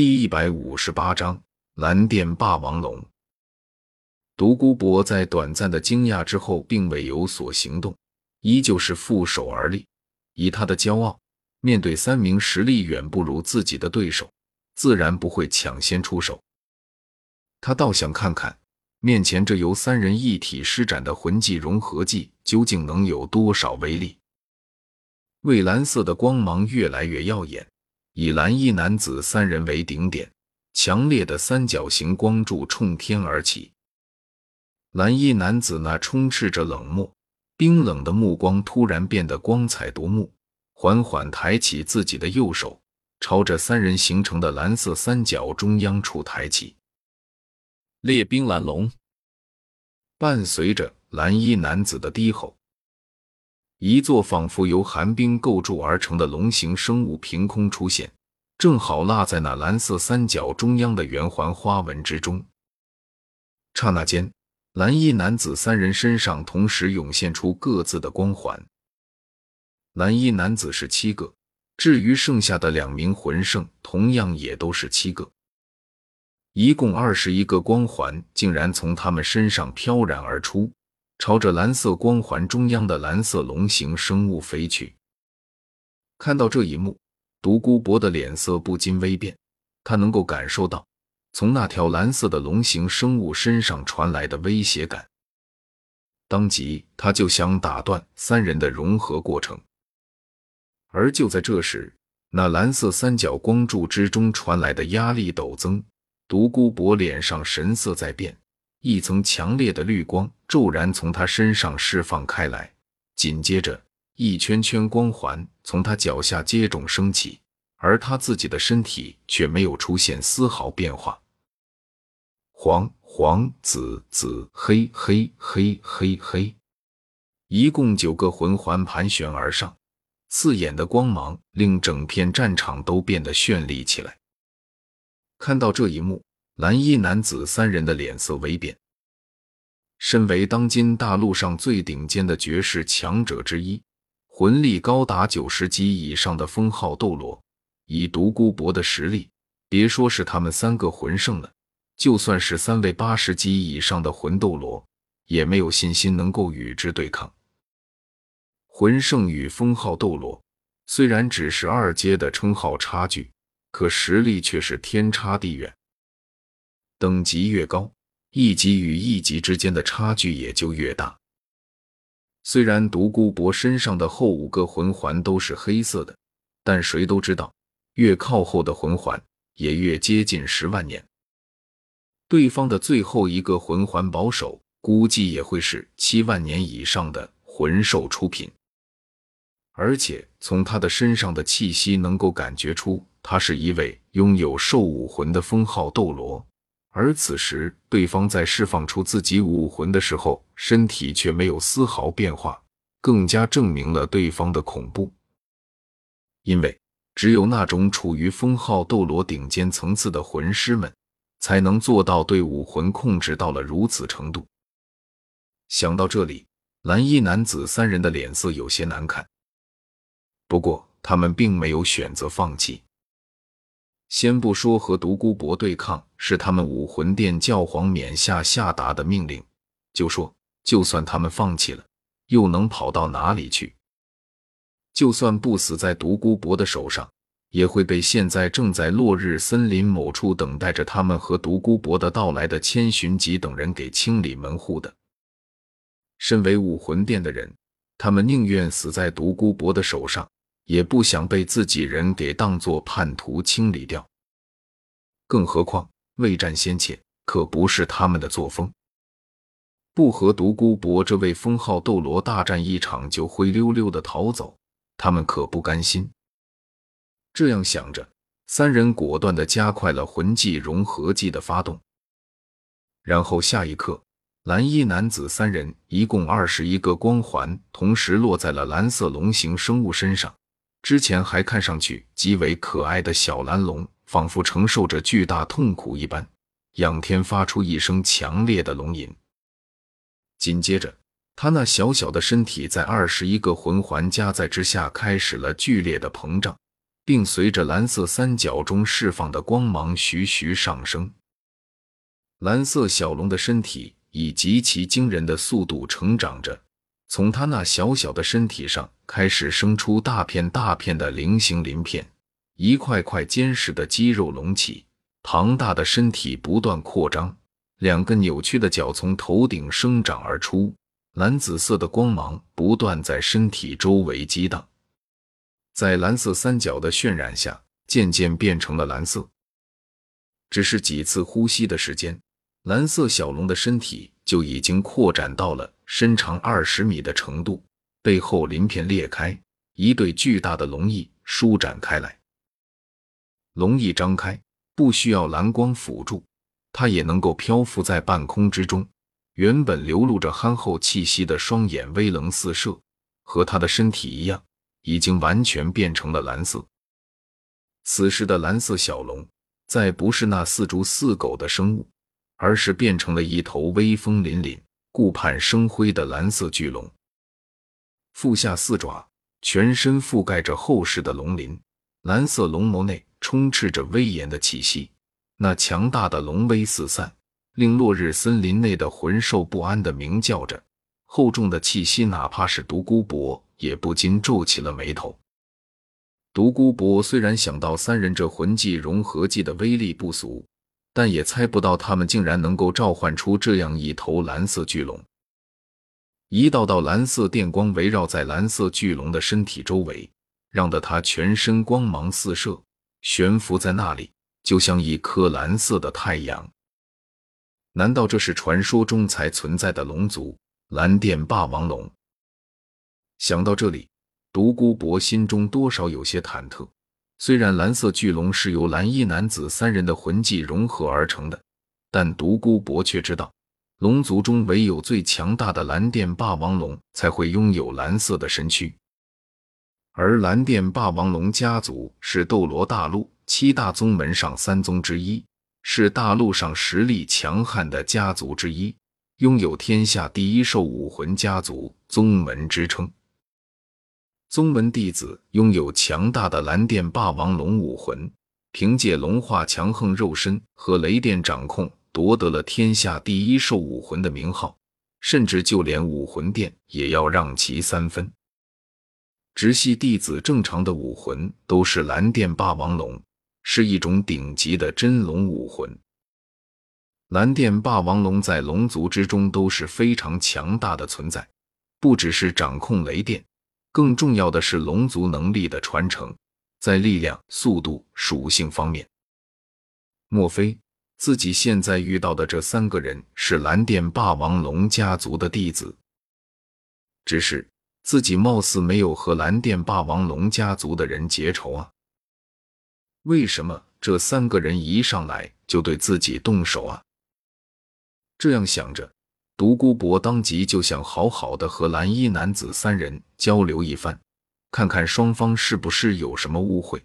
第一百五十八章蓝电霸王龙。独孤博在短暂的惊讶之后，并未有所行动，依旧是负手而立。以他的骄傲，面对三名实力远不如自己的对手，自然不会抢先出手。他倒想看看，面前这由三人一体施展的魂技融合技，究竟能有多少威力。蔚蓝色的光芒越来越耀眼。以蓝衣男子三人为顶点，强烈的三角形光柱冲天而起。蓝衣男子那充斥着冷漠、冰冷的目光突然变得光彩夺目，缓缓抬起自己的右手，朝着三人形成的蓝色三角中央处抬起。烈冰蓝龙，伴随着蓝衣男子的低吼。一座仿佛由寒冰构筑而成的龙形生物凭空出现，正好落在那蓝色三角中央的圆环花纹之中。刹那间，蓝衣男子三人身上同时涌现出各自的光环。蓝衣男子是七个，至于剩下的两名魂圣，同样也都是七个，一共二十一个光环，竟然从他们身上飘然而出。朝着蓝色光环中央的蓝色龙形生物飞去。看到这一幕，独孤博的脸色不禁微变。他能够感受到从那条蓝色的龙形生物身上传来的威胁感，当即他就想打断三人的融合过程。而就在这时，那蓝色三角光柱之中传来的压力陡增，独孤博脸上神色在变。一层强烈的绿光骤然从他身上释放开来，紧接着一圈圈光环从他脚下接踵升起，而他自己的身体却没有出现丝毫变化。黄黄紫紫黑黑黑黑黑，一共九个魂环盘旋而上，刺眼的光芒令整片战场都变得绚丽起来。看到这一幕。蓝衣男子三人的脸色微变。身为当今大陆上最顶尖的绝世强者之一，魂力高达九十级以上的封号斗罗，以独孤博的实力，别说是他们三个魂圣了，就算是三位八十级以上的魂斗罗，也没有信心能够与之对抗。魂圣与封号斗罗虽然只是二阶的称号差距，可实力却是天差地远。等级越高，一级与一级之间的差距也就越大。虽然独孤博身上的后五个魂环都是黑色的，但谁都知道，越靠后的魂环也越接近十万年。对方的最后一个魂环保守，估计也会是七万年以上的魂兽出品。而且从他的身上的气息，能够感觉出他是一位拥有兽武魂的封号斗罗。而此时，对方在释放出自己武魂的时候，身体却没有丝毫变化，更加证明了对方的恐怖。因为只有那种处于封号斗罗顶尖层次的魂师们，才能做到对武魂控制到了如此程度。想到这里，蓝衣男子三人的脸色有些难看，不过他们并没有选择放弃。先不说和独孤博对抗是他们武魂殿教皇冕下下达的命令，就说就算他们放弃了，又能跑到哪里去？就算不死在独孤博的手上，也会被现在正在落日森林某处等待着他们和独孤博的到来的千寻疾等人给清理门户的。身为武魂殿的人，他们宁愿死在独孤博的手上。也不想被自己人给当作叛徒清理掉，更何况未战先怯可不是他们的作风。不和独孤博这位封号斗罗大战一场就灰溜溜的逃走，他们可不甘心。这样想着，三人果断的加快了魂技融合技的发动，然后下一刻，蓝衣男子三人一共二十一个光环同时落在了蓝色龙形生物身上。之前还看上去极为可爱的小蓝龙，仿佛承受着巨大痛苦一般，仰天发出一声强烈的龙吟。紧接着，他那小小的身体在二十一个魂环加载之下，开始了剧烈的膨胀，并随着蓝色三角中释放的光芒徐徐上升。蓝色小龙的身体以极其惊人的速度成长着，从它那小小的身体上开始生出大片大片的菱形鳞片，一块块坚实的肌肉隆起，庞大的身体不断扩张，两个扭曲的角从头顶生长而出，蓝紫色的光芒不断在身体周围激荡，在蓝色三角的渲染下，渐渐变成了蓝色。只是几次呼吸的时间。蓝色小龙的身体就已经扩展到了身长二十米的程度，背后鳞片裂开，一对巨大的龙翼舒展开来。龙翼张开，不需要蓝光辅助，它也能够漂浮在半空之中。原本流露着憨厚气息的双眼威棱四射，和它的身体一样，已经完全变成了蓝色。此时的蓝色小龙，再不是那似猪似狗的生物。而是变成了一头威风凛凛、顾盼生辉的蓝色巨龙，腹下四爪，全身覆盖着厚实的龙鳞，蓝色龙眸内充斥着威严的气息。那强大的龙威四散，令落日森林内的魂兽不安的鸣叫着。厚重的气息，哪怕是独孤博也不禁皱起了眉头。独孤博虽然想到三人这魂技融合技的威力不俗。但也猜不到他们竟然能够召唤出这样一头蓝色巨龙。一道道蓝色电光围绕在蓝色巨龙的身体周围，让得它全身光芒四射，悬浮在那里，就像一颗蓝色的太阳。难道这是传说中才存在的龙族——蓝电霸王龙？想到这里，独孤博心中多少有些忐忑。虽然蓝色巨龙是由蓝衣男子三人的魂技融合而成的，但独孤博却知道，龙族中唯有最强大的蓝电霸王龙才会拥有蓝色的身躯。而蓝电霸王龙家族是斗罗大陆七大宗门上三宗之一，是大陆上实力强悍的家族之一，拥有“天下第一兽武魂家族”宗门之称。宗门弟子拥有强大的蓝电霸王龙武魂，凭借龙化强横肉身和雷电掌控，夺得了天下第一兽武魂的名号，甚至就连武魂殿也要让其三分。直系弟子正常的武魂都是蓝电霸王龙，是一种顶级的真龙武魂。蓝电霸王龙在龙族之中都是非常强大的存在，不只是掌控雷电。更重要的是龙族能力的传承，在力量、速度、属性方面，莫非自己现在遇到的这三个人是蓝电霸王龙家族的弟子？只是自己貌似没有和蓝电霸王龙家族的人结仇啊？为什么这三个人一上来就对自己动手啊？这样想着。独孤博当即就想好好的和蓝衣男子三人交流一番，看看双方是不是有什么误会。